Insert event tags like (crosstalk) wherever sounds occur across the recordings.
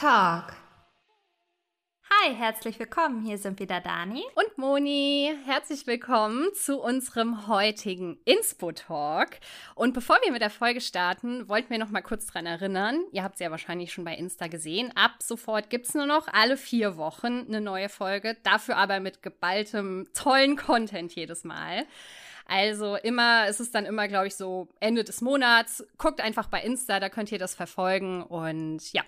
Talk. Hi, herzlich willkommen. Hier sind wieder Dani und Moni. Herzlich willkommen zu unserem heutigen Inspo-Talk. Und bevor wir mit der Folge starten, wollten wir noch mal kurz dran erinnern. Ihr habt es ja wahrscheinlich schon bei Insta gesehen. Ab sofort gibt es nur noch alle vier Wochen eine neue Folge. Dafür aber mit geballtem, tollen Content jedes Mal. Also immer, es ist dann immer, glaube ich, so Ende des Monats. Guckt einfach bei Insta, da könnt ihr das verfolgen. Und ja,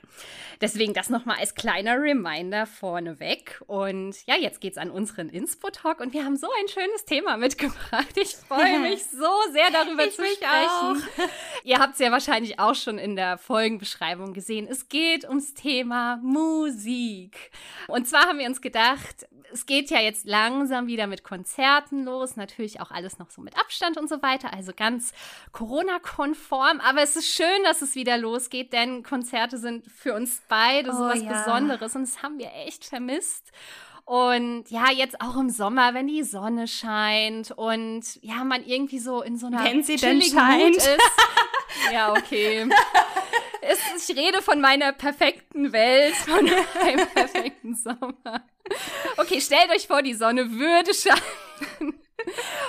deswegen das nochmal als kleiner Reminder vorneweg. Und ja, jetzt geht's an unseren Inspo-Talk und wir haben so ein schönes Thema mitgebracht. Ich freue (laughs) mich so sehr darüber ich zu sprechen. (laughs) ihr habt es ja wahrscheinlich auch schon in der Folgenbeschreibung gesehen. Es geht ums Thema Musik. Und zwar haben wir uns gedacht, es geht ja jetzt langsam wieder mit Konzerten los. Natürlich auch alles noch so mit Abstand und so weiter. Also ganz Corona-konform. Aber es ist schön, dass es wieder losgeht, denn Konzerte sind für uns beide oh, so was ja. Besonderes und das haben wir echt vermisst. Und ja, jetzt auch im Sommer, wenn die Sonne scheint und ja, man irgendwie so in so einer wenn sie denn scheint. ist. (laughs) ja, okay. Es, ich rede von meiner perfekten Welt, von meinem perfekten Sommer. Okay, stellt euch vor, die Sonne würde scheinen.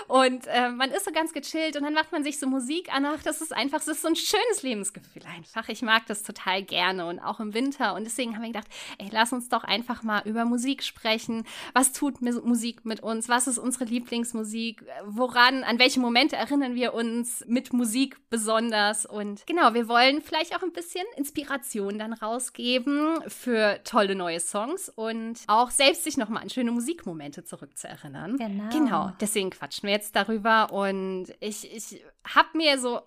Und äh, man ist so ganz gechillt und dann macht man sich so Musik an. Ach, das ist einfach, das ist so ein schönes Lebensgefühl einfach. Ich mag das total gerne und auch im Winter. Und deswegen haben wir gedacht, ey, lass uns doch einfach mal über Musik sprechen. Was tut Musik mit uns? Was ist unsere Lieblingsmusik? Woran, an welche Momente erinnern wir uns mit Musik besonders? Und genau, wir wollen vielleicht auch ein bisschen Inspiration dann rausgeben für tolle neue Songs und auch selbst sich nochmal an schöne Musikmomente zurückzuerinnern. Genau. Genau. Deswegen quatschen wir jetzt darüber. Und ich, ich habe mir so,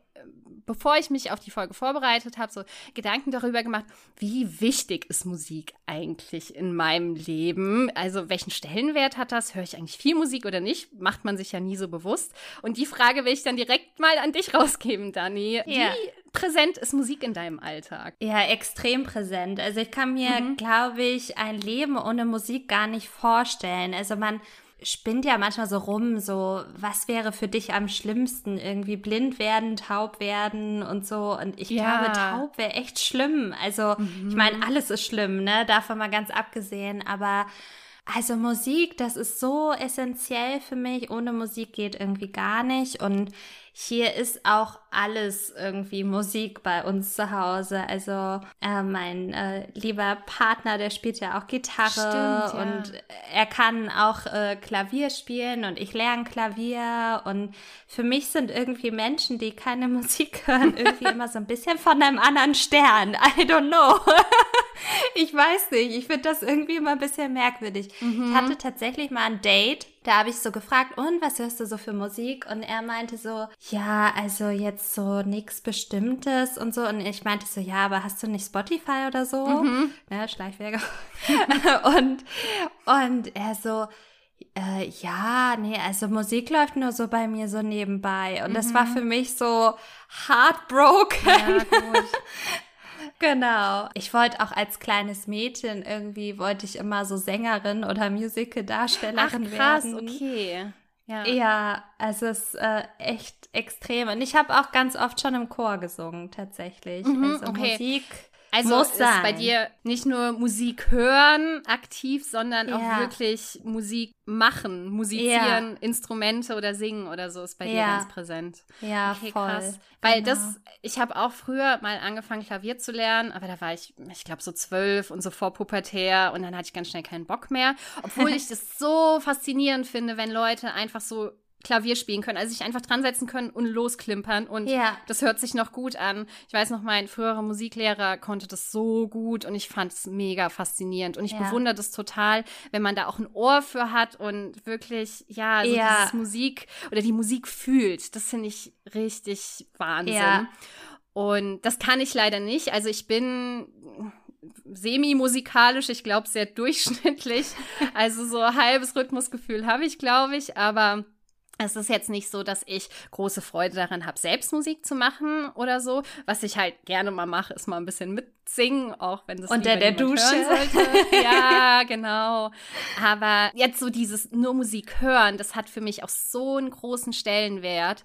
bevor ich mich auf die Folge vorbereitet habe, so Gedanken darüber gemacht, wie wichtig ist Musik eigentlich in meinem Leben? Also welchen Stellenwert hat das? Höre ich eigentlich viel Musik oder nicht? Macht man sich ja nie so bewusst. Und die Frage will ich dann direkt mal an dich rausgeben, Dani. Ja. Wie präsent ist Musik in deinem Alltag? Ja, extrem präsent. Also ich kann mir, mhm. glaube ich, ein Leben ohne Musik gar nicht vorstellen. Also man spinnt ja manchmal so rum, so, was wäre für dich am schlimmsten? Irgendwie blind werden, taub werden und so. Und ich ja. glaube, taub wäre echt schlimm. Also, mhm. ich meine, alles ist schlimm, ne? Davon mal ganz abgesehen. Aber also Musik, das ist so essentiell für mich. Ohne Musik geht irgendwie gar nicht. Und hier ist auch alles irgendwie Musik bei uns zu Hause. Also äh, mein äh, lieber Partner, der spielt ja auch Gitarre Stimmt, ja. und er kann auch äh, Klavier spielen und ich lerne Klavier. Und für mich sind irgendwie Menschen, die keine (laughs) Musik hören, irgendwie (laughs) immer so ein bisschen von einem anderen Stern. I don't know. (laughs) ich weiß nicht. Ich finde das irgendwie immer ein bisschen merkwürdig. Mhm. Ich hatte tatsächlich mal ein Date da habe ich so gefragt, und was hörst du so für Musik? Und er meinte so, ja, also jetzt so nichts Bestimmtes und so. Und ich meinte so, ja, aber hast du nicht Spotify oder so? Mhm. Ne, Schleichwerke. (laughs) und, und er so, äh, ja, nee, also Musik läuft nur so bei mir so nebenbei. Und mhm. das war mhm. für mich so heartbroken. Ja, gut. (laughs) Genau. Ich wollte auch als kleines Mädchen irgendwie, wollte ich immer so Sängerin oder Musical-Darstellerin werden. okay. Ja. ja, also es ist äh, echt extrem. Und ich habe auch ganz oft schon im Chor gesungen, tatsächlich. Mhm, also okay. Musik also Muss ist sein. bei dir nicht nur Musik hören aktiv, sondern ja. auch wirklich Musik machen, musizieren, ja. Instrumente oder singen oder so ist bei ja. dir ganz präsent. Ja, okay, voll. krass. Weil genau. das, ich habe auch früher mal angefangen Klavier zu lernen, aber da war ich, ich glaube so zwölf und so vor Pubertär und dann hatte ich ganz schnell keinen Bock mehr. Obwohl (laughs) ich das so faszinierend finde, wenn Leute einfach so Klavier spielen können, also sich einfach dran setzen können und losklimpern und ja. das hört sich noch gut an. Ich weiß noch, mein früherer Musiklehrer konnte das so gut und ich fand es mega faszinierend und ich ja. bewundere das total, wenn man da auch ein Ohr für hat und wirklich, ja, so ja. dieses Musik oder die Musik fühlt. Das finde ich richtig Wahnsinn. Ja. Und das kann ich leider nicht. Also ich bin semi-musikalisch, ich glaube sehr (laughs) durchschnittlich. Also so halbes Rhythmusgefühl habe ich, glaube ich, aber es ist jetzt nicht so, dass ich große Freude daran habe, selbst Musik zu machen oder so. Was ich halt gerne mal mache, ist mal ein bisschen mit singen, auch wenn das unter der Dusche sollte. (laughs) ja, genau. Aber jetzt so dieses nur Musik hören, das hat für mich auch so einen großen Stellenwert.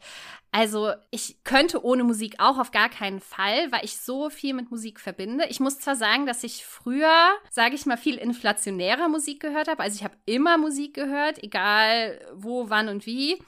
Also ich könnte ohne Musik auch auf gar keinen Fall, weil ich so viel mit Musik verbinde. Ich muss zwar sagen, dass ich früher, sage ich mal, viel inflationärer Musik gehört habe. Also ich habe immer Musik gehört, egal wo, wann und wie.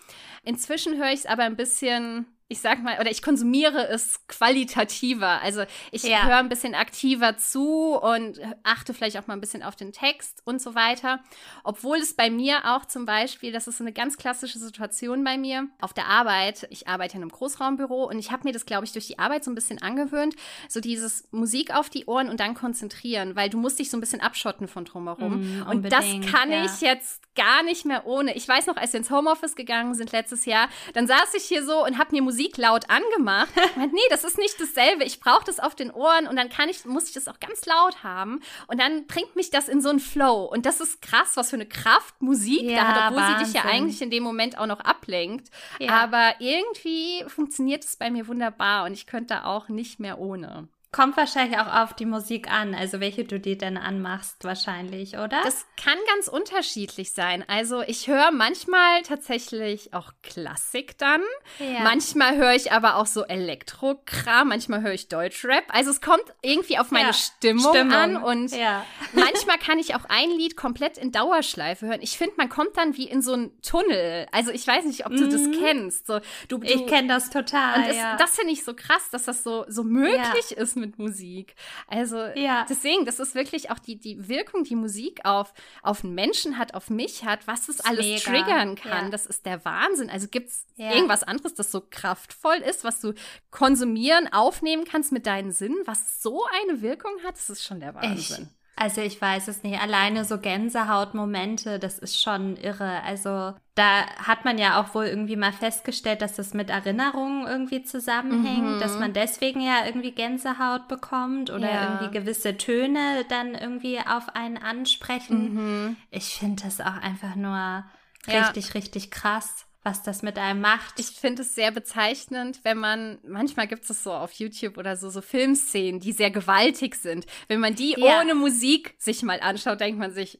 Inzwischen höre ich es aber ein bisschen ich sag mal, oder ich konsumiere es qualitativer. Also ich ja. höre ein bisschen aktiver zu und achte vielleicht auch mal ein bisschen auf den Text und so weiter. Obwohl es bei mir auch zum Beispiel, das ist eine ganz klassische Situation bei mir, auf der Arbeit, ich arbeite in einem Großraumbüro und ich habe mir das, glaube ich, durch die Arbeit so ein bisschen angewöhnt, so dieses Musik auf die Ohren und dann konzentrieren, weil du musst dich so ein bisschen abschotten von drumherum. Mm, und das kann ja. ich jetzt gar nicht mehr ohne. Ich weiß noch, als wir ins Homeoffice gegangen sind letztes Jahr, dann saß ich hier so und habe mir Musik laut angemacht. (laughs) Ich meinte, nee, das ist nicht dasselbe. Ich brauche das auf den Ohren und dann kann ich, muss ich das auch ganz laut haben. Und dann bringt mich das in so einen Flow. Und das ist krass, was für eine Kraft Musik ja, da hat, obwohl Wahnsinn. sie dich ja eigentlich in dem Moment auch noch ablenkt. Ja. Aber irgendwie funktioniert es bei mir wunderbar und ich könnte auch nicht mehr ohne. Kommt wahrscheinlich auch auf die Musik an, also welche du dir denn anmachst, wahrscheinlich, oder? Das kann ganz unterschiedlich sein. Also ich höre manchmal tatsächlich auch Klassik dann. Ja. Manchmal höre ich aber auch so Elektrokram, manchmal höre ich Deutschrap. Also es kommt irgendwie auf meine ja. Stimmung, Stimmung, an und ja. (laughs) manchmal kann ich auch ein Lied komplett in Dauerschleife hören. Ich finde, man kommt dann wie in so einen Tunnel. Also ich weiß nicht, ob du mhm. das kennst. So, du, du, ich kenne das total. Und das, das finde ich so krass, dass das so, so möglich ist mit Musik. Also ja. deswegen, das ist wirklich auch die, die Wirkung, die Musik auf, auf einen Menschen hat, auf mich hat, was es alles Mega. triggern kann. Ja. Das ist der Wahnsinn. Also gibt es ja. irgendwas anderes, das so kraftvoll ist, was du konsumieren, aufnehmen kannst mit deinen Sinnen, was so eine Wirkung hat? Das ist schon der Wahnsinn. Echt? Also ich weiß es nicht. Alleine so Gänsehautmomente, das ist schon irre. Also da hat man ja auch wohl irgendwie mal festgestellt, dass das mit Erinnerungen irgendwie zusammenhängt, mhm. dass man deswegen ja irgendwie Gänsehaut bekommt oder ja. irgendwie gewisse Töne dann irgendwie auf einen ansprechen. Mhm. Ich finde das auch einfach nur richtig, ja. richtig krass was das mit einem macht. Ich finde es sehr bezeichnend, wenn man, manchmal gibt es so auf YouTube oder so, so Filmszenen, die sehr gewaltig sind. Wenn man die ja. ohne Musik sich mal anschaut, denkt man sich,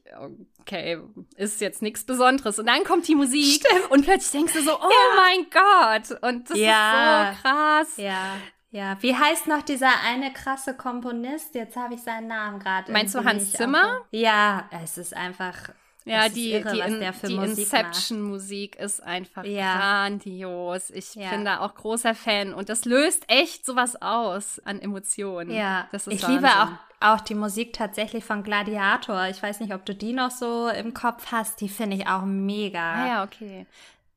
okay, ist jetzt nichts Besonderes. Und dann kommt die Musik Stimmt. und plötzlich denkst du so, oh ja. mein Gott. Und das ja. ist so krass. Ja. Ja, wie heißt noch dieser eine krasse Komponist? Jetzt habe ich seinen Namen gerade. Meinst du Hans Zimmer? Ja, es ist einfach ja, die, irre, die, in, die Inception-Musik ist einfach ja. grandios. Ich ja. bin da auch großer Fan und das löst echt sowas aus an Emotionen. Ja, ich Wahnsinn. liebe auch, auch die Musik tatsächlich von Gladiator. Ich weiß nicht, ob du die noch so im Kopf hast. Die finde ich auch mega. Ah ja, okay.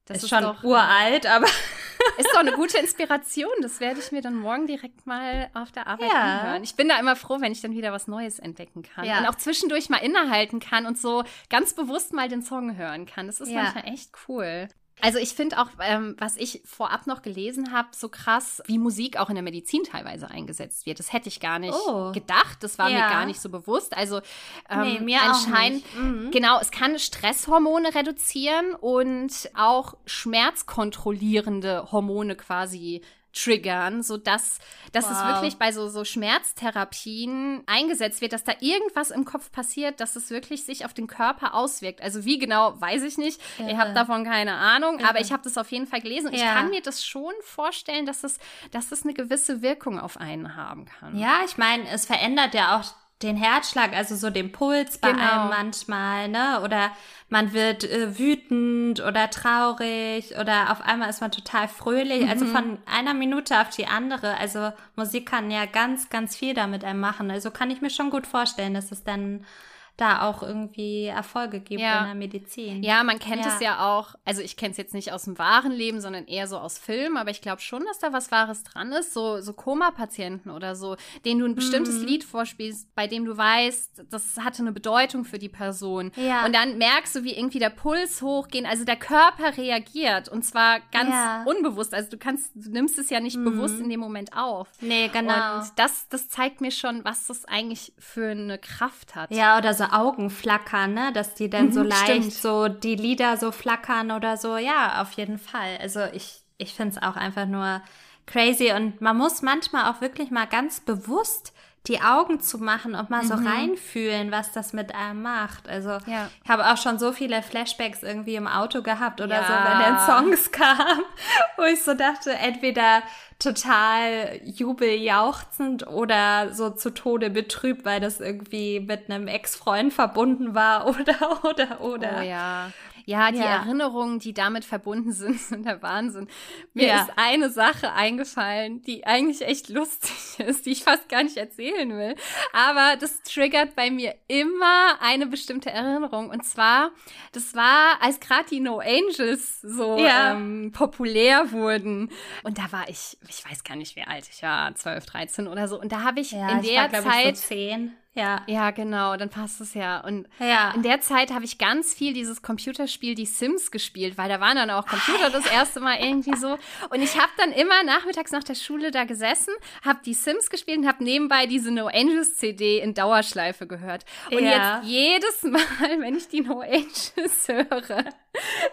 Das ist, ist schon doch, uralt, aber. (laughs) ist doch eine gute (laughs) Inspiration. Das werde ich mir dann morgen direkt mal auf der Arbeit ja. anhören. Ich bin da immer froh, wenn ich dann wieder was Neues entdecken kann. Ja. Und auch zwischendurch mal innehalten kann und so ganz bewusst mal den Song hören kann. Das ist ja. manchmal echt cool. Also ich finde auch, ähm, was ich vorab noch gelesen habe, so krass, wie Musik auch in der Medizin teilweise eingesetzt wird. Das hätte ich gar nicht oh. gedacht. Das war ja. mir gar nicht so bewusst. Also ähm, nee, mir anscheinend, mhm. genau, es kann Stresshormone reduzieren und auch schmerzkontrollierende Hormone quasi triggern, sodass dass wow. es wirklich bei so, so Schmerztherapien eingesetzt wird, dass da irgendwas im Kopf passiert, dass es wirklich sich auf den Körper auswirkt. Also wie genau, weiß ich nicht. Irre. Ich habe davon keine Ahnung, Irre. aber ich habe das auf jeden Fall gelesen. Ja. Ich kann mir das schon vorstellen, dass es, dass es eine gewisse Wirkung auf einen haben kann. Ja, ich meine, es verändert ja auch den Herzschlag, also so den Puls bei genau. einem manchmal, ne? Oder man wird äh, wütend oder traurig oder auf einmal ist man total fröhlich. Also mhm. Also von einer Minute auf die andere. Also Musik kann ja ganz, ganz viel damit einem machen. Also kann ich mir schon gut vorstellen, dass es dann da auch irgendwie Erfolge gibt ja. in der Medizin. Ja, man kennt ja. es ja auch, also ich kenne es jetzt nicht aus dem wahren Leben, sondern eher so aus Filmen, aber ich glaube schon, dass da was Wahres dran ist. So, so Koma-Patienten oder so, denen du ein bestimmtes mhm. Lied vorspielst, bei dem du weißt, das hatte eine Bedeutung für die Person. Ja. Und dann merkst du, wie irgendwie der Puls hochgeht, also der Körper reagiert und zwar ganz unbewusst. Also du kannst, du nimmst es ja nicht mhm. bewusst in dem Moment auf. Nee, genau. Und das, das zeigt mir schon, was das eigentlich für eine Kraft hat. Ja, oder so Augen flackern, ne? Dass die dann so mhm, leicht stimmt. so die Lieder so flackern oder so. Ja, auf jeden Fall. Also ich, ich finde es auch einfach nur crazy und man muss manchmal auch wirklich mal ganz bewusst die Augen zu machen und mal so Mhm. reinfühlen, was das mit einem macht. Also Ja. ich habe auch schon so viele Flashbacks irgendwie im Auto gehabt oder so, Ja. wenn dann Songs (laughs) kamen, wo ich so dachte, entweder total jubeljauchzend oder so zu Tode betrübt, weil das irgendwie mit einem Ex-Freund verbunden war (laughs) oder, oder, oder. Oh ja. Ja, die Ja. Erinnerungen, die damit verbunden sind, (laughs) sind der Wahnsinn. Mir Ja. ist eine Sache eingefallen, die eigentlich echt lustig (laughs) ist, die ich fast gar nicht erzählen will. Aber das triggert bei mir immer eine bestimmte Erinnerung. Und zwar, das war, als gerade die No Angels so Ja. ähm, populär wurden. Und da war ich, ich weiß gar nicht, wie alt ich war, 12, 13 oder so. Und da habe ich in ich der war, glaub Zeit. Ich so zehn. Ja. ja, genau, dann passt es ja. Und Ja. in der Zeit habe ich ganz viel dieses Computerspiel Die Sims gespielt, weil da waren dann auch Computer das erste Mal irgendwie so. Und ich habe dann immer nachmittags nach der Schule da gesessen, habe die Sims gespielt und habe nebenbei diese No Angels CD in Dauerschleife gehört. Und Ja. jetzt jedes Mal, (laughs) wenn ich die No Angels höre,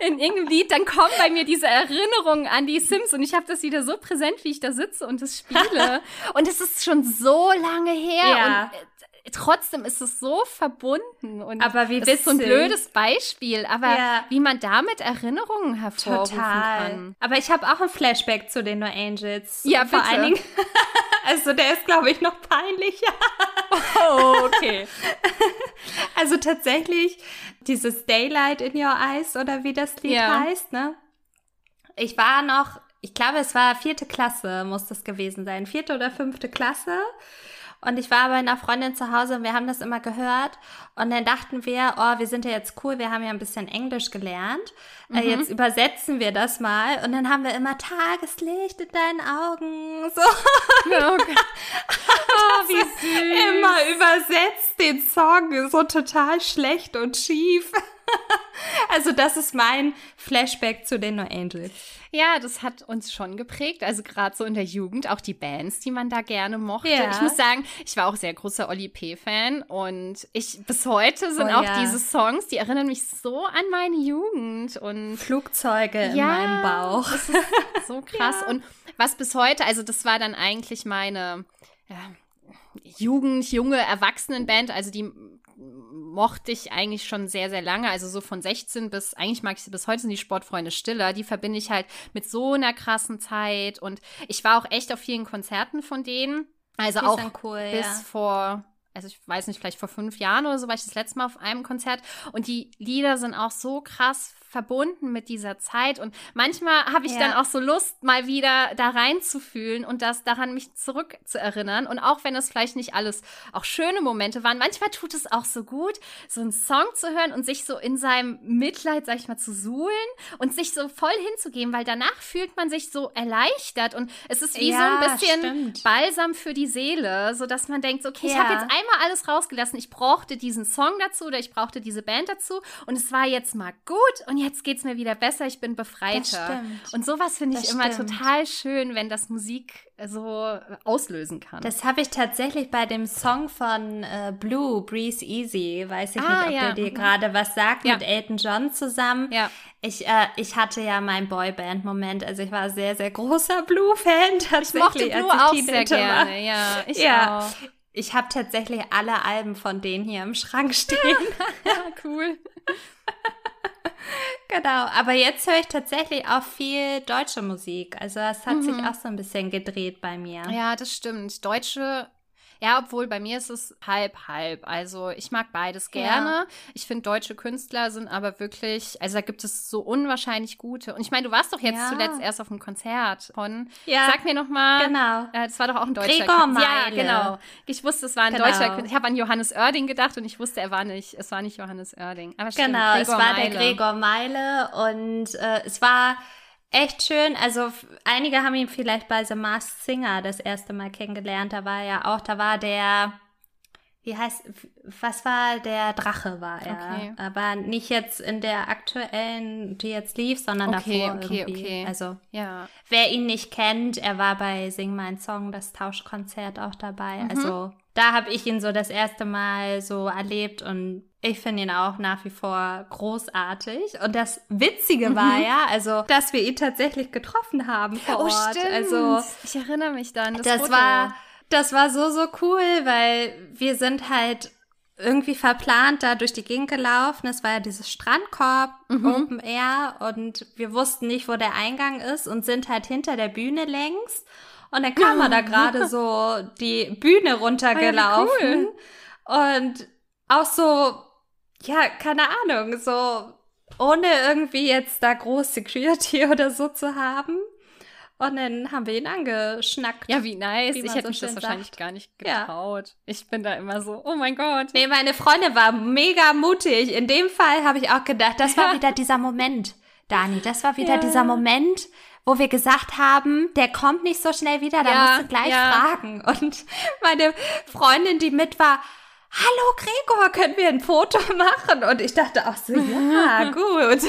in irgendeinem Lied, dann kommen bei mir diese Erinnerungen an die Sims und ich habe das wieder so präsent, wie ich da sitze und das spiele. (laughs) und es ist schon so lange her. Ja. Und äh, trotzdem ist es so verbunden und Aber wie das ist so ein blödes Beispiel, aber Ja. wie man damit Erinnerungen hervorrufen Total. kann. Aber ich habe auch ein Flashback zu den No Angels. Ja, Vor bitte. allen Dingen. (laughs) also der ist, glaube ich, noch peinlicher. Oh, okay. (laughs) Also tatsächlich dieses Daylight in Your Eyes oder wie das Lied Ja. heißt, ne? Ich war noch, ich glaube, es war vierte Klasse, muss das gewesen sein. Vierte oder fünfte Klasse. Und ich war bei einer Freundin zu Hause und wir haben das immer gehört. Und dann dachten wir, oh, wir sind ja jetzt cool, wir haben ja ein bisschen Englisch gelernt. Äh, Mhm. jetzt übersetzen wir das mal. Und dann haben wir immer Tageslicht in deinen Augen. So Oh, Gott. oh wie süß. immer übersetzt den Song so total schlecht und schief. (laughs) Also das ist mein Flashback zu den No Angels. Ja, das hat uns schon geprägt. Also gerade so in der Jugend, auch die Bands, die man da gerne mochte. Ja. Ich muss sagen, ich war auch sehr großer Oli P-Fan und ich bis heute sind Oh auch ja. diese Songs, die erinnern mich so an meine Jugend und Flugzeuge in Ja. meinem Bauch. Das ist so (laughs) krass. Und was bis heute, also das war dann eigentlich meine ja, Jugend, junge Erwachsenenband, also die mochte ich eigentlich schon sehr, sehr lange. Also so von 16 bis, eigentlich mag ich sie bis heute sind die Sportfreunde Stiller. Die verbinde ich halt mit so einer krassen Zeit. Und ich war auch echt auf vielen Konzerten von denen. Also Die auch cool, bis ja. vor, also ich weiß nicht, vielleicht vor fünf Jahren oder so war ich das letzte Mal auf einem Konzert. Und die Lieder sind auch so krass verbunden mit dieser Zeit. Und manchmal habe ich Ja. dann auch so Lust, mal wieder da reinzufühlen und das daran mich zurückzuerinnern. Und auch wenn es vielleicht nicht alles auch schöne Momente waren, manchmal tut es auch so gut, so einen Song zu hören und sich so in seinem Mitleid, sag ich mal, zu suhlen und sich so voll hinzugeben, weil danach fühlt man sich so erleichtert und es ist wie so Ja, ein bisschen stimmt. Balsam für die Seele, so dass man denkt, okay, ich Ja. habe jetzt einmal alles rausgelassen, ich brauchte diesen Song dazu oder ich brauchte diese Band dazu und es war jetzt mal gut und jetzt geht's mir wieder besser, ich bin befreiter. Und sowas finde ich Das immer stimmt. total schön, wenn das Musik so auslösen kann. Das habe ich tatsächlich bei dem Song von äh, Blue, Breathe Easy, weiß ich Ah, nicht, ob ja, der dir mhm. gerade was sagt, Ja. mit Elton John zusammen. Ja. Ich, äh, ich hatte ja meinen Boyband-Moment, also ich war sehr, sehr großer Blue-Fan tatsächlich. ich mochte Blue auch sehr Teenager war. gerne, ja, ich Ja. auch. Ich habe tatsächlich alle Alben von denen hier im Schrank stehen. (laughs) Ja, cool. (laughs) genau, aber jetzt höre ich tatsächlich auch viel deutsche Musik. Also es hat sich auch so ein bisschen gedreht bei mir. Mhm. Ja, das stimmt. Deutsche, ja, obwohl bei mir ist es halb, halb. Also ich mag beides gerne. Ich finde, deutsche Künstler sind aber wirklich, also da gibt es so unwahrscheinlich gute. Und ich meine, du warst doch jetzt Ja. zuletzt erst auf einem Konzert von, Ja, sag mir noch mal. genau. Äh, das war doch auch ein deutscher Gregor Künstler. Ja, Meile. genau. Ich wusste, es war ein Genau. deutscher Künstler. Ich habe an Johannes Oerding gedacht und ich wusste, er war nicht, es war nicht Johannes Oerding. Aber stimmt, Genau, es Gregor war Meile. der Gregor Meile und äh, es war echt schön. Also einige haben ihn vielleicht bei The Masked Singer das erste Mal kennengelernt. Da war er auch, da war der, wie heißt, was war der Drache war er. Okay. Aber nicht jetzt in der aktuellen, die jetzt lief, sondern Okay, davor okay, irgendwie. okay. Also Ja. Wer ihn nicht kennt, er war bei Sing Mein Song, das Tauschkonzert auch dabei. Mhm. Also da habe ich ihn so das erste Mal so erlebt und ich finde ihn auch nach wie vor großartig. Und das Witzige war ja, also, dass wir ihn tatsächlich getroffen haben vor Oh, Ort. stimmt. Also ich erinnere mich dann. Das, das Foto. war das war so, so cool, weil wir sind halt irgendwie verplant da durch die Gegend gelaufen. Es war ja dieses Strandkorb, mhm. Open Air und wir wussten nicht, wo der Eingang ist und sind halt hinter der Bühne längs. Und dann kam ja. da gerade so die Bühne runtergelaufen. Ah, ja, cool. Und auch so, ja, keine Ahnung, so ohne irgendwie jetzt da groß Security (laughs) oder so zu haben. Und dann haben wir ihn angeschnackt. Ja, wie nice. Wie ich hätte so mich das wahrscheinlich gar nicht getraut. Ja. Ich bin da immer so, oh mein Gott. Nee, meine Freundin war mega mutig. In dem Fall habe ich auch gedacht, das war wieder dieser Moment, Dani. Das war wieder ja. dieser Moment, wo wir gesagt haben, der kommt nicht so schnell wieder, da ja, musst du gleich fragen. Und meine Freundin, die mit war, hallo Gregor, können wir ein Foto (laughs) machen? Und ich dachte auch so, ja, (laughs) gut.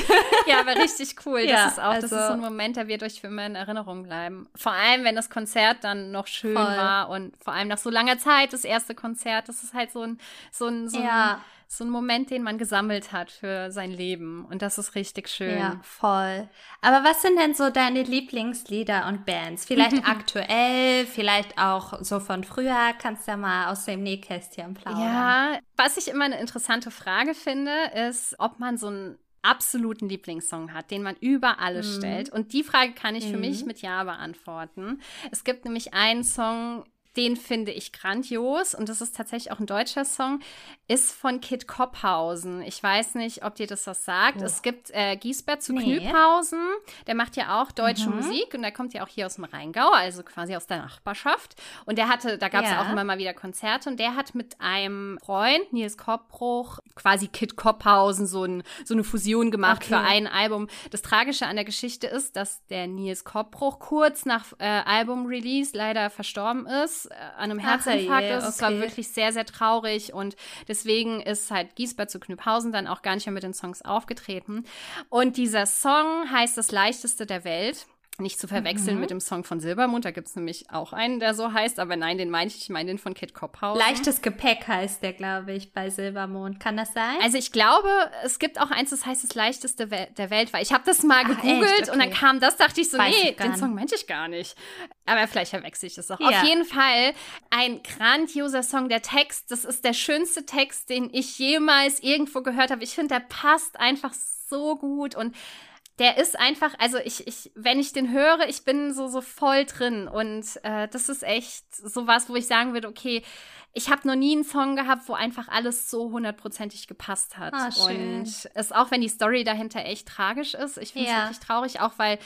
ja, aber richtig cool. Das ja, ist auch, also, das ist so ein Moment, der wird euch für immer in Erinnerung bleiben. Vor allem, wenn das Konzert dann noch schön voll. war und vor allem nach so langer Zeit das erste Konzert. Das ist halt so ein, so ein, so ein ja so ein Moment, den man gesammelt hat für sein Leben. Und das ist richtig schön. Ja, voll. Aber was sind denn so deine Lieblingslieder und Bands? Vielleicht (laughs) aktuell, vielleicht auch so von früher. Kannst du ja mal aus dem Nähkästchen plaudern. Ja, was ich immer eine interessante Frage finde, ist, ob man so einen absoluten Lieblingssong hat, den man über alles mhm. stellt. Und die Frage kann ich für mhm. mich mit Ja beantworten. Es gibt nämlich einen Song, den finde ich grandios und das ist tatsächlich auch ein deutscher Song, ist von Kit Kopphausen. Ich weiß nicht, ob dir das was sagt. Oh. Es gibt äh, Giesbert zu nee. Knüphausen, der macht ja auch deutsche mhm. Musik und der kommt ja auch hier aus dem Rheingau, also quasi aus der Nachbarschaft. Und der hatte, da gab es ja. auch immer mal wieder Konzerte und der hat mit einem Freund, Nils Koppbruch, quasi Kit Kopphausen, so, ein, so eine Fusion gemacht okay. für ein Album. Das Tragische an der Geschichte ist, dass der Nils Koppbruch kurz nach äh, Album-Release leider verstorben ist äh, an einem Herzinfarkt ist. Es war wirklich sehr, sehr traurig und deswegen ist halt Giesbert zu Knüpphausen dann auch gar nicht mehr mit den Songs aufgetreten. Und dieser Song heißt Das leichteste der Welt. Nicht zu verwechseln mhm. mit dem Song von Silbermond. Da gibt es nämlich auch einen, der so heißt. Aber nein, den meine ich. Ich meine den von Kit Kopphausen. Leichtes Gepäck heißt der, glaube ich, bei Silbermond. Kann das sein? Also ich glaube, es gibt auch eins, das heißt das leichteste der Welt. Weil ich habe das mal gegoogelt okay. und dann kam das, dachte ich so, Weiß nee, den Song meinte ich gar nicht. Aber vielleicht verwechsel ich das auch. Ja. Auf jeden Fall ein grandioser Song. Der Text, das ist der schönste Text, den ich jemals irgendwo gehört habe. Ich finde, der passt einfach so gut und der ist einfach, also ich, ich, wenn ich den höre, ich bin so, so voll drin. Und äh, das ist echt so was, wo ich sagen würde, okay, ich habe noch nie einen Song gehabt, wo einfach alles so hundertprozentig gepasst hat. Ah, schön. Und es auch wenn die Story dahinter echt tragisch ist, ich finde es ja. wirklich traurig, auch weil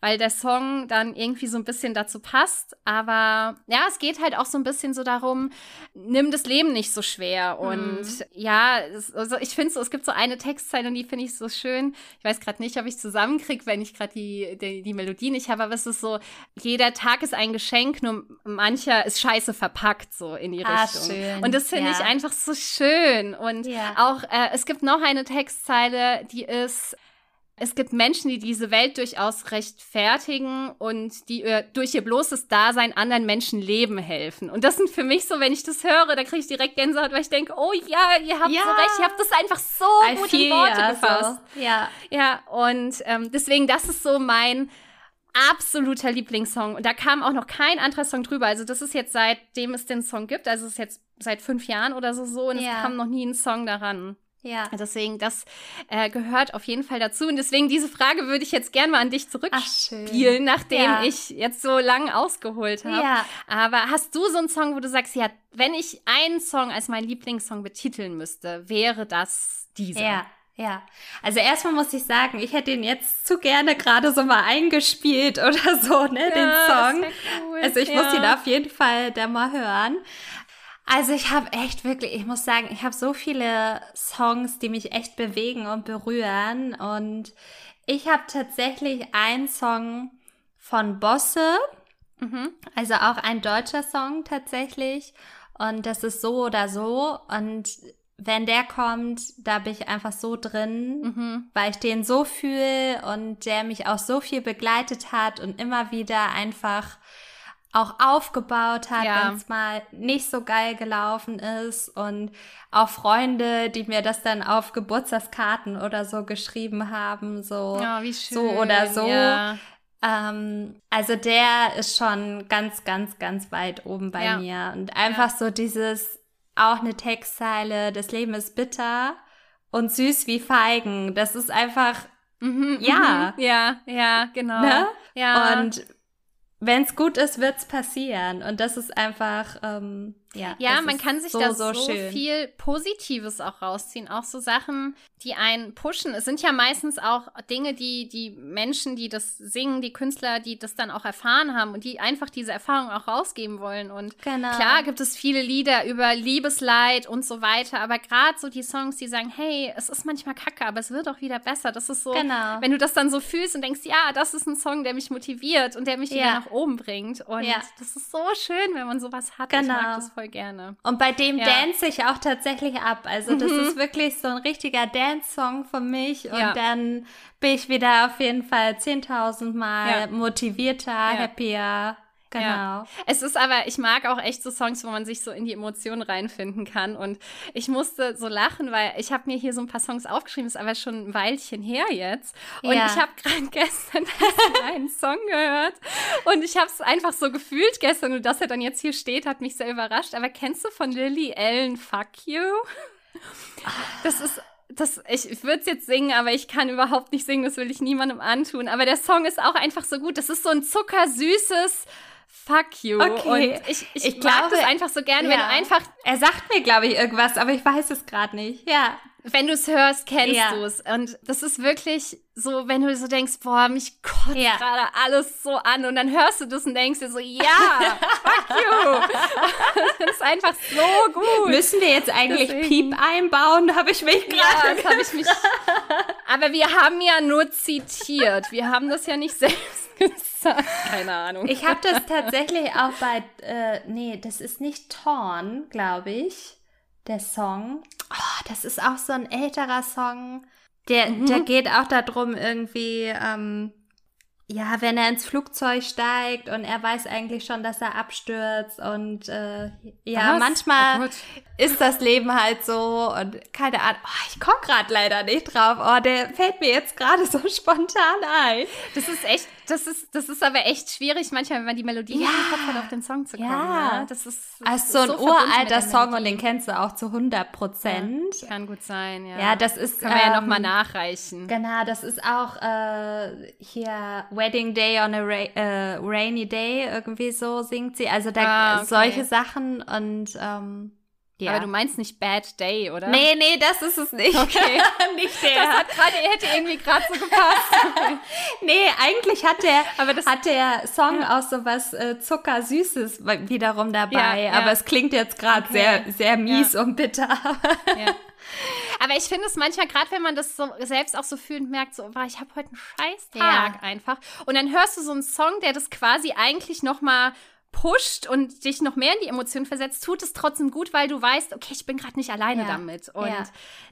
weil der Song dann irgendwie so ein bisschen dazu passt. Aber ja, es geht halt auch so ein bisschen so darum, nimm das Leben nicht so schwer. Und mhm. ja, es, also ich finde so, es gibt so eine Textzeile und die finde ich so schön. Ich weiß gerade nicht, ob ich zusammenkriege, wenn ich gerade die, die, die Melodie nicht habe, aber es ist so, jeder Tag ist ein Geschenk, nur mancher ist scheiße verpackt, so in die ah, Richtung. Schön. Und das finde ja. ich einfach so schön. Und ja. auch, äh, es gibt noch eine Textzeile, die ist, es gibt Menschen, die diese Welt durchaus rechtfertigen und die durch ihr bloßes Dasein anderen Menschen leben helfen. Und das sind für mich so, wenn ich das höre, da kriege ich direkt Gänsehaut, weil ich denke, oh ja, ihr habt ja. so recht, ihr habt das einfach so I gut in Worte ja, gefasst. Ja. Ja, und ähm, deswegen, das ist so mein absoluter Lieblingssong. Und da kam auch noch kein anderer Song drüber. Also das ist jetzt seitdem es den Song gibt, also es ist jetzt seit fünf Jahren oder so so und ja. es kam noch nie ein Song daran. Ja. Deswegen, das äh, gehört auf jeden Fall dazu. Und deswegen, diese Frage würde ich jetzt gerne mal an dich zurückspielen, nachdem ja. ich jetzt so lang ausgeholt habe. Ja. Aber hast du so einen Song, wo du sagst, ja, wenn ich einen Song als meinen Lieblingssong betiteln müsste, wäre das dieser? Ja. Ja, also erstmal muss ich sagen, ich hätte ihn jetzt zu gerne gerade so mal eingespielt (laughs) oder so, ne, ja, den Song. Cool. Also ich ja. muss ihn auf jeden Fall da mal hören. Also ich habe echt wirklich, ich muss sagen, ich habe so viele Songs, die mich echt bewegen und berühren. Und ich habe tatsächlich einen Song von Bosse, mhm. also auch ein deutscher Song tatsächlich. Und das ist so oder so. Und wenn der kommt, da bin ich einfach so drin, mhm. weil ich den so fühle und der mich auch so viel begleitet hat und immer wieder einfach auch aufgebaut hat, ja. wenn es mal nicht so geil gelaufen ist und auch Freunde, die mir das dann auf Geburtstagskarten oder so geschrieben haben, so schön. so oder so. Ja. Ähm, also der ist schon ganz, ganz, ganz weit oben bei Ja. mir. Und einfach so dieses, auch eine Textzeile, das Leben ist bitter und süß wie Feigen. Das ist einfach, Mhm, Ja. mhm. Ja, ja, genau. ne? Ja. Und wenn es gut ist, wird's passieren. Und das ist einfach, ähm, ja. Ja, man kann sich so, da so so, viel Positives auch rausziehen. Auch so Sachen, die einen pushen. Es sind ja meistens auch Dinge, die die Menschen, die das singen, die Künstler, die das dann auch erfahren haben und die einfach diese Erfahrung auch rausgeben wollen. Und Genau. klar gibt es viele Lieder über Liebesleid und so weiter. Aber gerade so die Songs, die sagen, hey, es ist manchmal kacke, aber es wird auch wieder besser. Das ist so, Genau. wenn du das dann so fühlst und denkst, ja, das ist ein Song, der mich motiviert und der mich wieder Ja. nach oben bringt. Und Ja. das ist so schön, wenn man sowas hat. Ich Genau. mag das voll gerne. Und bei dem Ja. dance ich auch tatsächlich ab. Also das Mhm. ist wirklich so ein richtiger Dance-Song für mich. Und Ja. dann bin ich wieder auf jeden Fall 10.000 Mal Ja. motivierter, happier. Genau. Ja. Es ist aber, ich mag auch echt so Songs, wo man sich so in die Emotionen reinfinden kann. Und ich musste so lachen, weil ich habe mir hier so ein paar Songs aufgeschrieben, ist aber schon ein Weilchen her jetzt. Und Ja. ich habe gerade (laughs) gestern einen Song gehört und ich habe es einfach so gefühlt gestern und dass er dann jetzt hier steht, hat mich sehr überrascht. Aber kennst du von Lily Allen Fuck You? Das ist das, ich, ich würde es jetzt singen, aber ich kann überhaupt nicht singen, das will ich niemandem antun. Aber der Song ist auch einfach so gut. Das ist so ein zuckersüßes Fuck you. Okay. Und ich, ich, Ich mag glaube, das einfach so gerne, wenn ja. du einfach, Er sagt mir, glaube ich, irgendwas, aber ich weiß es gerade nicht. Ja. wenn du es hörst, kennst Ja. du es. Und das ist wirklich so, wenn du so denkst, boah, mich kotzt Ja. gerade alles so an. Und dann hörst du das und denkst dir so, ja, fuck (laughs) you. (laughs) das ist einfach so gut. Müssen wir jetzt eigentlich Deswegen. Piep einbauen? Habe ich mich Ja, gerade. das habe ich mich. (laughs) Aber wir haben ja nur zitiert. Wir haben das ja nicht selbst gesagt. Keine Ahnung. Ich habe das tatsächlich auch bei, äh, nee, das ist nicht Torn, glaube ich, der Song. Oh, das ist auch so ein älterer Song. Der, Mhm. der geht auch darum irgendwie, ähm, ja, wenn er ins Flugzeug steigt und er weiß eigentlich schon, dass er abstürzt und äh, ja, Was? manchmal Oh ist das Leben halt so und keine Ahnung. Oh, ich komme gerade leider nicht drauf. Oh, der fällt mir jetzt gerade so (laughs) spontan ein. Das ist echt, das ist, das ist aber echt schwierig, manchmal, wenn man die Melodie nicht Ja. im Kopf hat, auf den Song zu kommen. Ja. Ne? Das ist, das Also ist so ein uralter Song und den kennst du auch zu 100 Prozent. Kann gut sein, ja. Ja, das ist. Können wir ja ähm, nochmal nachreichen. Genau, das ist auch äh, hier Wedding Day on a ra äh, Rainy Day, irgendwie so singt sie. Also da Ah, okay. solche Sachen und ähm, ja. Aber du meinst nicht Bad Day, oder? nee, nee, das ist es nicht. Okay. (laughs) nicht der. Das hat gerade, hätte irgendwie gerade so gepasst. (laughs) nee, eigentlich hat der, Aber das- hat der Song auch so was äh, Zuckersüßes wiederum dabei. Ja, ja. Aber es klingt jetzt gerade Okay. sehr, sehr mies und bitter. ja. (laughs) Aber ich finde es manchmal, gerade wenn man das so selbst auch so fühlt und merkt, so, wow, ich habe heute einen Scheißtag Ja. einfach. Und dann hörst du so einen Song, der das quasi eigentlich noch mal pusht und dich noch mehr in die Emotionen versetzt, tut es trotzdem gut, weil du weißt, okay, ich bin gerade nicht alleine Ja. damit. Und Ja.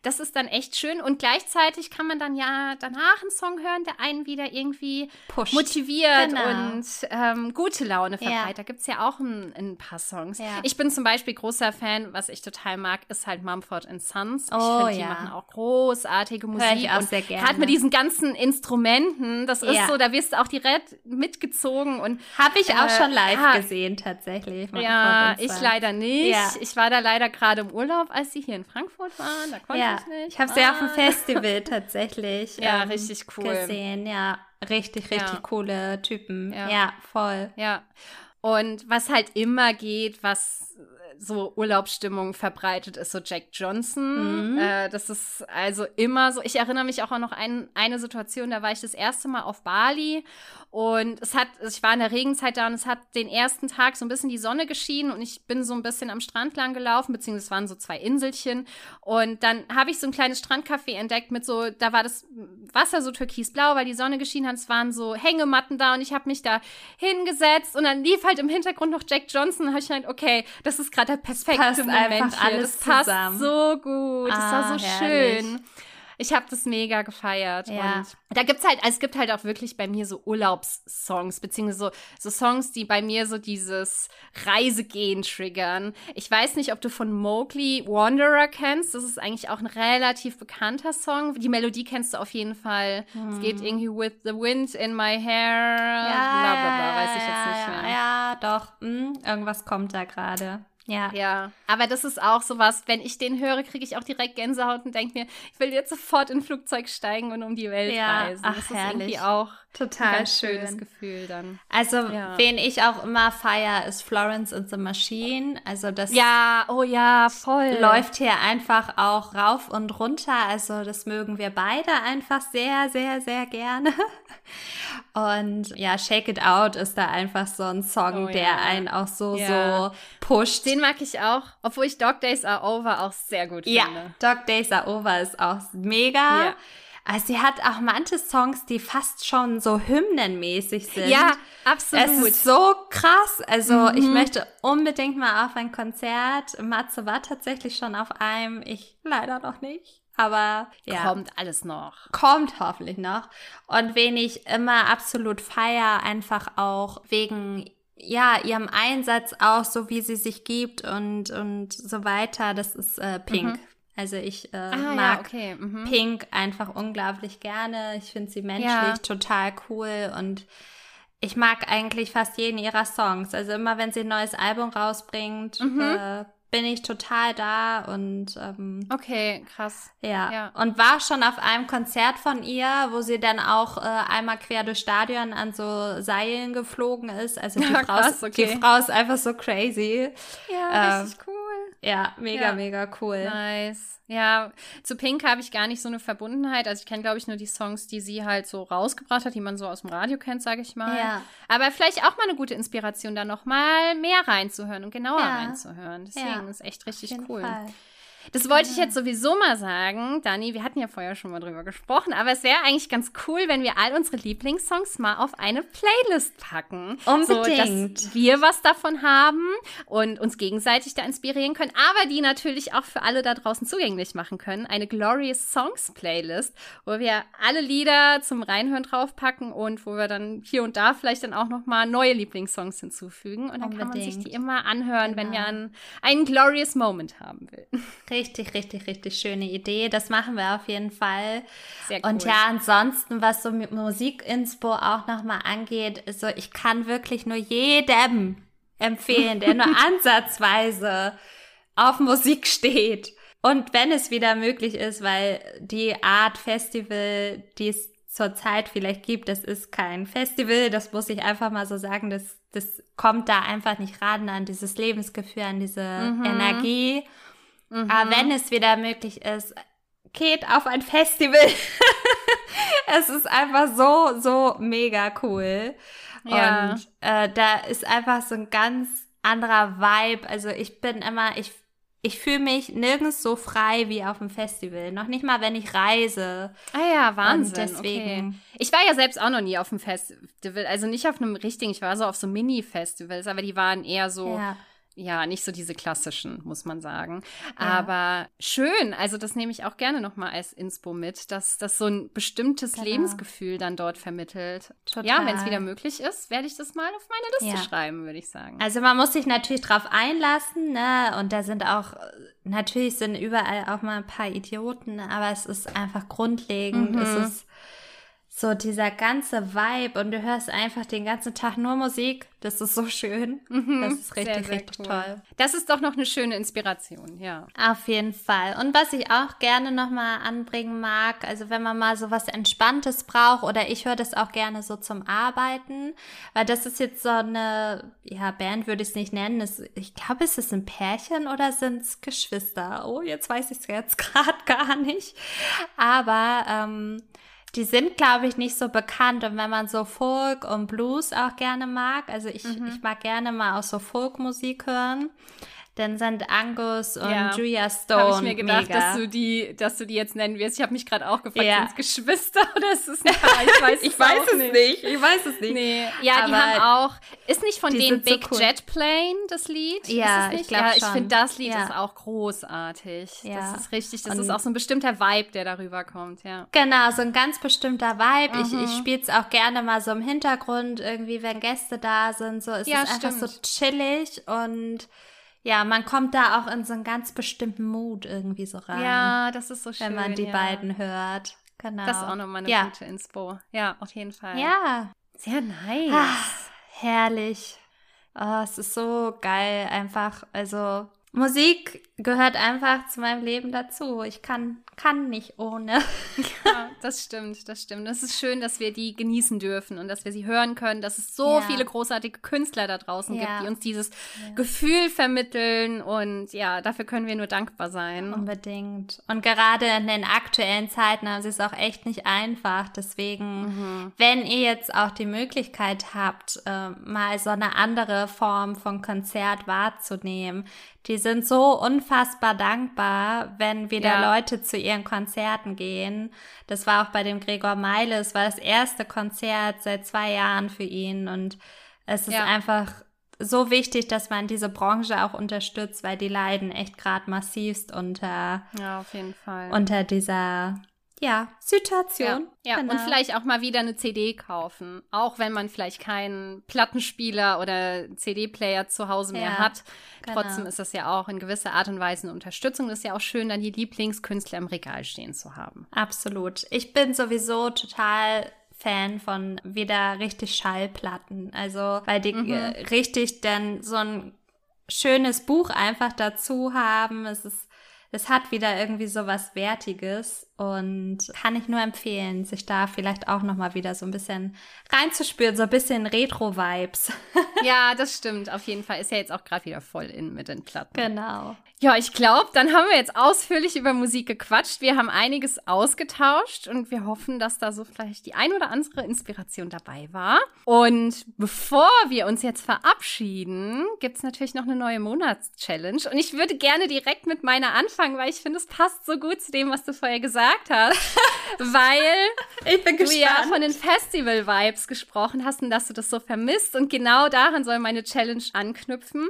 das ist dann echt schön. Und gleichzeitig kann man dann ja danach einen Song hören, der einen wieder irgendwie Pusht. motiviert Genau. und ähm, gute Laune Ja. verbreitet. Da gibt es ja auch ein, ein paar Songs. Ja. Ich bin zum Beispiel großer Fan, was ich total mag, ist halt Mumford Sons. Ich Oh, finde, die ja. machen auch großartige Musik. Hör ich auch und sehr gerne. Gerade mit diesen ganzen Instrumenten, das ist Ja. so, da wirst du auch direkt mitgezogen und Habe ich auch Äh, schon live ah. Gesehen, tatsächlich. Ja, ich leider nicht. Ja. Ich war da leider gerade im Urlaub, als sie hier in Frankfurt waren. Da konnte Ja, ich nicht. ich habe sie auf dem Ah. Festival (laughs) tatsächlich Ja, ähm, richtig cool. gesehen. Ja, richtig, richtig Ja. coole Typen. Ja. Ja, voll. Ja. Und was halt immer geht, was so Urlaubsstimmung verbreitet, ist so Jack Johnson. Mhm. Äh, das ist also immer so. Ich erinnere mich auch noch an eine Situation, da war ich das erste Mal auf Bali und es hat, ich war in der Regenzeit da und es hat den ersten Tag so ein bisschen die Sonne geschienen und ich bin so ein bisschen am Strand lang gelaufen, beziehungsweise es waren so zwei Inselchen und dann habe ich so ein kleines Strandcafé entdeckt mit so, da war das Wasser so türkisblau, weil die Sonne geschienen hat, es waren so Hängematten da und ich habe mich da hingesetzt und dann lief halt im Hintergrund noch Jack Johnson und habe ich gedacht, okay, das ist gerade der perfekte passt Moment einfach hier. alles das passt zusammen. so gut, das war Ah, so herrlich. schön. Ich habe das mega gefeiert. Ja. Und da gibt's halt, also es gibt halt auch wirklich bei mir so Urlaubssongs, beziehungsweise so, so Songs, die bei mir so dieses Reisegehen triggern. Ich weiß nicht, ob du von Mowgli Wanderer kennst. Das ist eigentlich auch ein relativ bekannter Song. Die Melodie kennst du auf jeden Fall. Es geht irgendwie with the wind in my hair. bla bla bla, weiß ich jetzt nicht mehr. Ja, doch. Hm, irgendwas kommt da gerade. Ja. Ja, aber das ist auch sowas, wenn ich den höre, kriege ich auch direkt Gänsehaut und denke mir, ich will jetzt sofort in ein Flugzeug steigen und um die Welt Ja, reisen. ach, das ist herrlich. irgendwie auch Total ein ganz schön. schönes Gefühl dann. Also, Ja. wen ich auch immer feier, ist Florence and the Machine. Also, das Ja, oh ja, voll. läuft hier einfach auch rauf und runter. Also, das mögen wir beide einfach sehr, sehr, sehr gerne. (laughs) Und ja, Shake It Out ist da einfach so ein Song, Oh der ja. einen auch so, Ja. so pusht. Den mag ich auch, obwohl ich Dog Days Are Over auch sehr gut ja, finde. Dog Days Are Over ist auch mega. Ja. Also, sie hat auch manche Songs, die fast schon so hymnenmäßig sind. Ja, absolut. Es ist so krass. Also Mhm. ich möchte unbedingt mal auf ein Konzert. Matze war tatsächlich schon auf einem. Ich leider noch nicht. Aber ja, kommt, Kommt alles noch. hoffentlich noch. Und wen ich immer absolut feier, einfach auch wegen ja, ihrem Einsatz auch, so wie sie sich gibt und, und so weiter, das ist äh, Pink. Mhm. Also ich äh, Ah, ja, mag okay. Mhm. Pink einfach unglaublich gerne. Ich finde sie menschlich Ja. total cool und ich mag eigentlich fast jeden ihrer Songs. Also immer wenn sie ein neues Album rausbringt, Mhm. äh, bin ich total da und ähm, Okay, krass. ja. Ja. Und war schon auf einem Konzert von ihr, wo sie dann auch äh, einmal quer durchs Stadion an so Seilen geflogen ist. Also die, (laughs) Ja, Frau, krass, okay. die Frau ist einfach so crazy. Ja, Ähm, richtig cool. Ja, mega, Ja. mega cool. Nice. Ja, zu Pink habe ich gar nicht so eine Verbundenheit. Also ich kenne, glaube ich, nur die Songs, die sie halt so rausgebracht hat, die man so aus dem Radio kennt, sage ich mal. Ja. Aber vielleicht auch mal eine gute Inspiration, da noch mal mehr reinzuhören und genauer Ja. reinzuhören. Deswegen Ja, ist echt richtig Auf jeden cool. Fall. Das wollte ich jetzt sowieso mal sagen, Dani. Wir hatten ja vorher schon mal drüber gesprochen, aber es wäre eigentlich ganz cool, wenn wir all unsere Lieblingssongs mal auf eine Playlist packen. Unbedingt. So, dass wir was davon haben und uns gegenseitig da inspirieren können, aber die natürlich auch für alle da draußen zugänglich machen können. Eine Glorious Songs Playlist, wo wir alle Lieder zum Reinhören draufpacken und wo wir dann hier und da vielleicht dann auch noch mal neue Lieblingssongs hinzufügen. Und dann kann man sich Unbedingt. die immer anhören, wenn Genau. man einen Glorious Moment haben will. (laughs) Richtig, richtig, richtig schöne Idee. Das machen wir auf jeden Fall. Sehr cool. Und ja, ansonsten, was so mit Musikinspo auch nochmal angeht, so, ich kann wirklich nur jedem empfehlen, der nur (laughs) ansatzweise auf Musik steht. Und wenn es wieder möglich ist, weil die Art Festival, die es zurzeit vielleicht gibt, das ist kein Festival, das muss ich einfach mal so sagen, das, das kommt da einfach nicht ran an dieses Lebensgefühl, an diese Energie. Mhm. Aber wenn es wieder möglich ist, geht auf ein Festival. (laughs) es ist einfach so, so mega cool. Ja. Und äh, da ist einfach so ein ganz anderer Vibe. Also ich bin immer, ich, ich fühle mich nirgends so frei wie auf dem Festival. Noch nicht mal, wenn ich reise. Ah ja, Wahnsinn. Und deswegen- Okay. Ich war ja selbst auch noch nie auf einem Festival, also nicht auf einem richtigen, ich war so auf so Mini-Festivals, aber die waren eher so, ja. Ja. nicht so diese klassischen, muss man sagen. Ja. Aber schön, also das nehme ich auch gerne nochmal als Inspo mit, dass das so ein bestimmtes Genau. Lebensgefühl dann dort vermittelt. Total. Ja, wenn es wieder möglich ist, werde ich das mal auf meine Liste Ja. schreiben, würde ich sagen. Also man muss sich natürlich drauf einlassen, ne? Und da sind auch, natürlich sind überall auch mal ein paar Idioten, aber es ist einfach grundlegend. Mhm. Es ist so dieser ganze Vibe und du hörst einfach den ganzen Tag nur Musik. Das ist so schön. Das ist richtig, Mhm. Sehr, sehr richtig cool. toll. Das ist doch noch eine schöne Inspiration, ja. Auf jeden Fall. Und was ich auch gerne nochmal anbringen mag, also wenn man mal so was Entspanntes braucht oder ich höre das auch gerne so zum Arbeiten, weil das ist jetzt so eine, ja, Band würde ich es nicht nennen. Es, ich glaube, ist es ein Pärchen oder sind es Geschwister? Oh, jetzt weiß ich es jetzt (laughs) gerade gar nicht. Aber ähm, die sind, glaube ich, nicht so bekannt. Und wenn man so Folk und Blues auch gerne mag, also ich, ich mag gerne mal auch so Folkmusik hören, dann sind Angus und ja, Julia Stone. Habe ich mir gedacht, mega. dass du die, dass du die jetzt nennen wirst. Ich habe mich gerade auch gefragt, ja. sind es Geschwister oder ist es ein Paar? Ich (laughs) weiß, ich weiß es nicht. nicht. Ich weiß es nicht. Nee. Ja, Aber die haben auch. Ist nicht von denen Big so cool. Jet Plane das Lied? Ja, ich glaube ja, Ich finde das Lied ja. ist auch großartig. Ja. Das ist richtig. Das und ist auch so ein bestimmter Vibe, der darüber kommt. Ja. Genau, so ein ganz bestimmter Vibe. Mhm. Ich, ich mhm. spiele es auch gerne mal so im Hintergrund irgendwie, wenn Gäste da sind. So ist es einfach so chillig und ja, man kommt da auch in so einen ganz bestimmten Mood irgendwie so rein. Ja, das ist so schön. Wenn man die ja. beiden hört. Genau. Das ist auch nochmal eine ja. gute Inspo. Ja, auf jeden Fall. Ja. Sehr nice. Ach, herrlich. Oh, es ist so geil, einfach. Also, Musik gehört einfach zu meinem Leben dazu. Ich kann, kann nicht ohne. (laughs) Ja, das stimmt, das stimmt. Es ist schön, dass wir die genießen dürfen und dass wir sie hören können, dass es so ja. viele großartige Künstler da draußen ja. gibt, die uns dieses. Gefühl vermitteln und ja, dafür können wir nur dankbar sein. Unbedingt. Und gerade in den aktuellen Zeiten haben sie es auch echt nicht einfach. Deswegen, mhm. wenn ihr jetzt auch die Möglichkeit habt, äh, mal so eine andere Form von Konzert wahrzunehmen, die sind so unfassbar dankbar, wenn wieder. Leute zu ihren Konzerten gehen. Das war auch bei dem Gregor Meile. Es war das erste Konzert seit zwei Jahren für ihn und es ist ja. einfach so wichtig, dass man diese Branche auch unterstützt, weil die leiden echt gerade massivst unter, ja, auf jeden Fall. unter dieser ja, Situation. Ja, ja. Genau. und vielleicht auch mal wieder eine CD kaufen. Auch wenn man vielleicht keinen Plattenspieler oder CD-Player zu Hause mehr ja, hat. Genau. Trotzdem ist das ja auch in gewisser Art und Weise eine Unterstützung. Das ist ja auch schön, dann die Lieblingskünstler im Regal stehen zu haben. Absolut. Ich bin sowieso total Fan von wieder richtig Schallplatten. Also, weil die mhm. äh, richtig dann so ein schönes Buch einfach dazu haben. Es ist es hat wieder irgendwie so was Wertiges und kann ich nur empfehlen, sich da vielleicht auch nochmal wieder so ein bisschen reinzuspüren, so ein bisschen Retro-Vibes. (laughs) ja, das stimmt, auf jeden Fall. Ist ja jetzt auch gerade wieder voll in mit den Platten. Genau. Ja, ich glaube, dann haben wir jetzt ausführlich über Musik gequatscht. Wir haben einiges ausgetauscht und wir hoffen, dass da so vielleicht die ein oder andere Inspiration dabei war. Und bevor wir uns jetzt verabschieden, gibt's natürlich noch eine neue Monatschallenge. Und ich würde gerne direkt mit meiner anfangen, weil ich finde, es passt so gut zu dem, was du vorher gesagt hast. (laughs) weil ich bin du ja von den Festival-Vibes gesprochen hast und dass du das so vermisst. Und genau daran soll meine Challenge anknüpfen.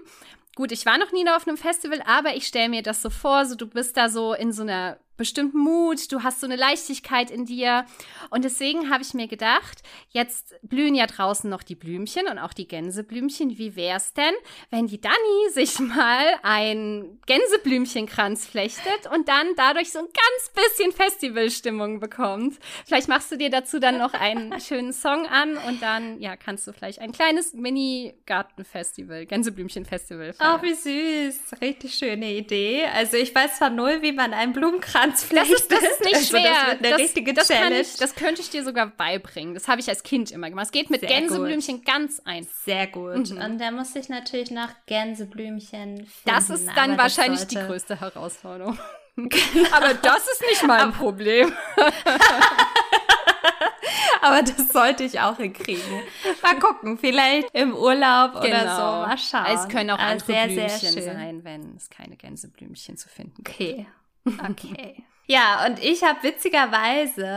Gut, ich war noch nie auf einem Festival, aber ich stelle mir das so vor, so du bist da so in so einer bestimmten Mut, du hast so eine Leichtigkeit in dir. Und deswegen habe ich mir gedacht, jetzt blühen ja draußen noch die Blümchen und auch die Gänseblümchen. Wie wär's denn, wenn die Dani sich (laughs) mal ein Gänseblümchenkranz flechtet und dann dadurch so ein ganz bisschen Festivalstimmung bekommt? Vielleicht machst du dir dazu dann noch einen (laughs) schönen Song an und dann, ja, kannst du vielleicht ein kleines Mini-Gartenfestival, Gänseblümchenfestival feiern. Oh, wie süß. Richtig schöne Idee. Also ich weiß zwar null, wie man einen Blumenkranz Tanzfläche. Das ist, das ist nicht schwer. Also das richtige das Challenge. Ich, das könnte ich dir sogar beibringen. Das habe ich als Kind immer gemacht. Es geht mit Sehr Gänseblümchen gut. ganz einfach. Sehr gut. Mhm. Und da muss ich natürlich nach Gänseblümchen finden. Das ist dann Aber wahrscheinlich die größte Herausforderung. Aber das ist nicht mein Problem. (laughs) Aber das sollte ich auch hinkriegen. Mal gucken, vielleicht im Urlaub genau. oder so. Genau. Mal schauen. Es können auch andere sehr, Blümchen sehr sein, wenn es keine Gänseblümchen zu finden gibt. Okay. Okay. ja, und ich habe witzigerweise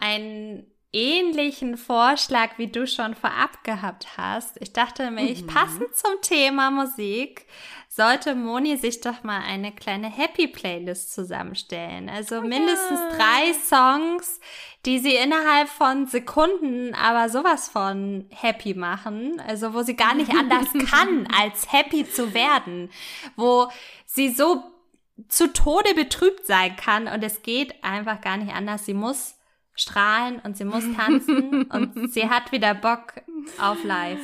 einen ähnlichen Vorschlag, wie du schon vorab gehabt hast. Ich dachte mir, mhm. passend zum Thema Musik sollte Moni sich doch mal eine kleine Happy Playlist zusammenstellen. Also oh mindestens ja. drei Songs, die sie innerhalb von Sekunden aber sowas von happy machen. Also wo sie gar nicht anders (laughs) kann, als happy zu werden. Wo sie so zu Tode betrübt sein kann und es geht einfach gar nicht anders. Sie muss strahlen und sie muss tanzen (laughs) und sie hat wieder Bock auf live.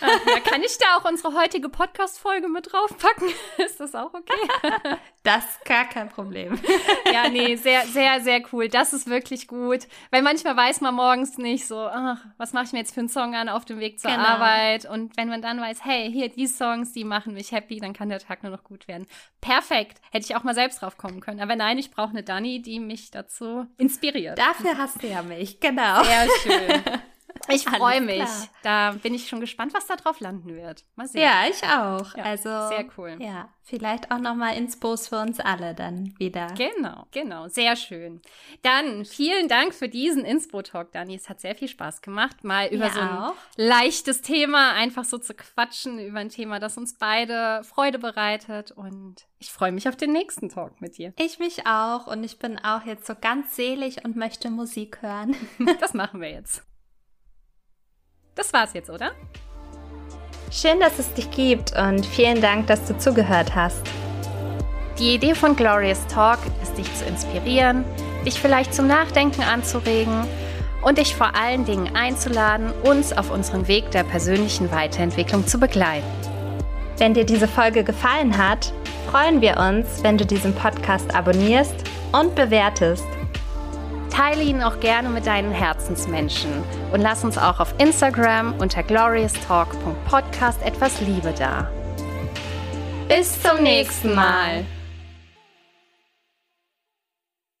Ja, kann ich da auch unsere heutige Podcast-Folge mit draufpacken? (laughs) Ist das auch okay? (laughs) Das ist gar kein Problem. (laughs) Ja, nee, sehr, sehr, sehr cool. Das ist wirklich gut. Weil manchmal weiß man morgens nicht so, ach, was mache ich mir jetzt für einen Song an auf dem Weg zur genau. Arbeit? Und wenn man dann weiß, hey, hier, die Songs, die machen mich happy, dann kann der Tag nur noch gut werden. Perfekt. Hätte ich auch mal selbst drauf kommen können. Aber nein, ich brauche eine Dani, die mich dazu inspiriert. Dafür hast du ja mich, genau. Sehr schön. Ich freue mich. Klar. Da bin ich schon gespannt, was da drauf landen wird. Mal sehen. Ja, ich auch. Ja, also sehr cool. Ja, vielleicht auch noch mal Inspos für uns alle dann wieder. Genau, genau, sehr schön. Dann vielen Dank für diesen Inspo Talk, Dani. Es hat sehr viel Spaß gemacht, mal über ja, so ein auch. leichtes Thema einfach so zu quatschen über ein Thema, das uns beide Freude bereitet und ich freue mich auf den nächsten Talk mit dir. Ich mich auch und ich bin auch jetzt so ganz selig und möchte Musik hören. (laughs) das machen wir jetzt. Das war's jetzt, oder? Schön, dass es dich gibt und vielen Dank, dass du zugehört hast. Die Idee von Glorious Talk ist, dich zu inspirieren, dich vielleicht zum Nachdenken anzuregen und dich vor allen Dingen einzuladen, uns auf unserem Weg der persönlichen Weiterentwicklung zu begleiten. Wenn dir diese Folge gefallen hat, freuen wir uns, wenn du diesen Podcast abonnierst und bewertest. Teile ihn auch gerne mit deinen Herzensmenschen und lass uns auch auf Instagram unter glorioustalk.podcast etwas Liebe da. Bis zum nächsten Mal.